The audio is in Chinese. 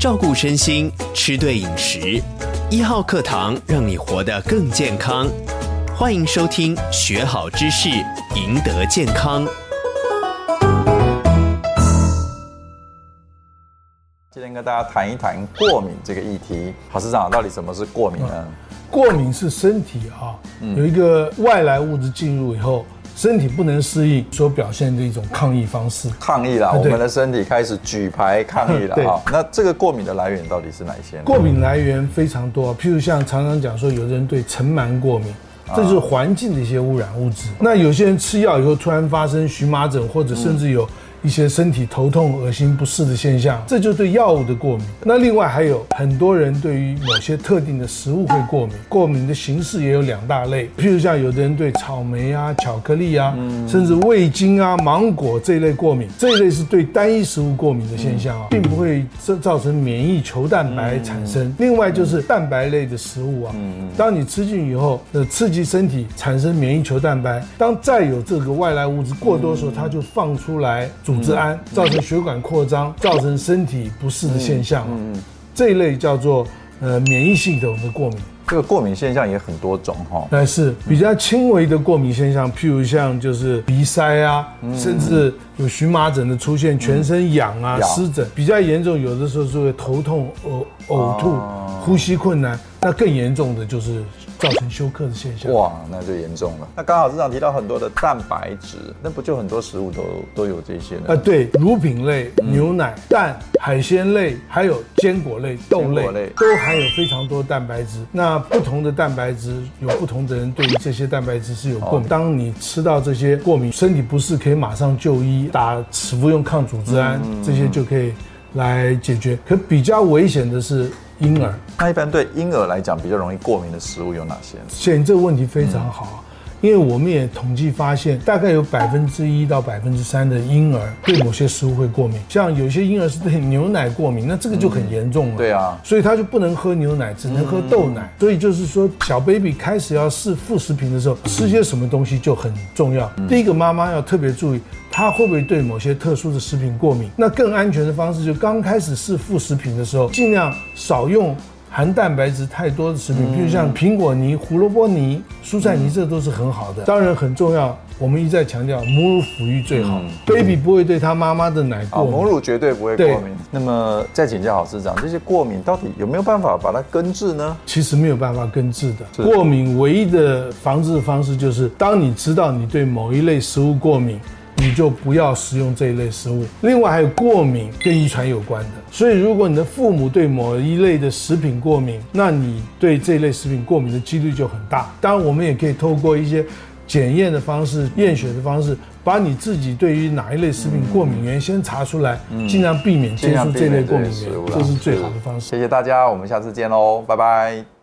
照顾身心，吃对饮食。一号课堂让你活得更健康。欢迎收听，学好知识，赢得健康。今天跟大家谈一谈过敏这个议题。郝市长，到底什么是过敏呢？过敏是身体啊，有一个外来物质进入以后。身体不能适应所表现的一种抗议方式，抗议了，我们的身体开始举牌抗议了啊。那这个过敏的来源到底是哪一些呢？过敏来源非常多，譬如像常常讲说，有的人对尘螨过敏，这就是环境的一些污染物质。那有些人吃药以后突然发生荨麻疹，或者甚至有。一些身体头痛、恶心、不适的现象，这就对药物的过敏。那另外还有很多人对于某些特定的食物会过敏，过敏的形式也有两大类，譬如像有的人对草莓啊、巧克力啊，甚至味精啊、芒果这一类过敏，这一类是对单一食物过敏的现象啊，并不会造造成免疫球蛋白产生。另外就是蛋白类的食物啊，当你吃进以后，呃，刺激身体产生免疫球蛋白，当再有这个外来物质过多的时候，它就放出来。组织胺造成血管扩张，造成身体不适的现象，嗯嗯，这一类叫做呃免疫系统的过敏。这个过敏现象也很多种哈，但是比较轻微的过敏现象，譬如像就是鼻塞啊，甚至有荨麻疹的出现，全身痒啊、湿疹，比较严重，有的时候是会头痛、呕呕吐、呼吸困难，那更严重的就是。造成休克的现象，哇，那就严重了。那刚好市长提到很多的蛋白质，那不就很多食物都都有这些呢？啊，对，乳品类、牛奶、蛋、海鲜类，还有坚果类、豆类，都含有非常多蛋白质。那不同的蛋白质，有不同的人对于这些蛋白质是有过敏。当你吃到这些过敏，身体不适可以马上就医，打服用抗组织胺，这些就可以来解决。可比较危险的是。婴儿，那一般对婴儿来讲比较容易过敏的食物有哪些？现这个问题非常好，因为我们也统计发现，大概有百分之一到百分之三的婴儿对某些食物会过敏。像有些婴儿是对牛奶过敏，那这个就很严重了。对啊，所以他就不能喝牛奶，只能喝豆奶。所以就是说，小 baby 开始要试副食品的时候，吃些什么东西就很重要。第一个，妈妈要特别注意。他会不会对某些特殊的食品过敏？那更安全的方式，就刚开始试副食品的时候，尽量少用含蛋白质太多的食品，比如像苹果泥、胡萝卜泥、蔬菜泥，这都是很好的。当然很重要，我们一再强调，母乳抚育最好。baby 不会对他妈妈的奶过敏，母乳绝对不会过敏。那么再请教郝市长，这些过敏到底有没有办法把它根治呢？其实没有办法根治的。过敏唯一的防治方式就是，当你知道你对某一类食物过敏。你就不要食用这一类食物。另外还有过敏跟遗传有关的，所以如果你的父母对某一类的食品过敏，那你对这一类食品过敏的几率就很大。当然，我们也可以透过一些检验的方式、验血的方式，把你自己对于哪一类食品过敏源先查出来，尽量避免接触这类过敏源，这是最好的方式。谢谢大家，我们下次见喽，拜拜。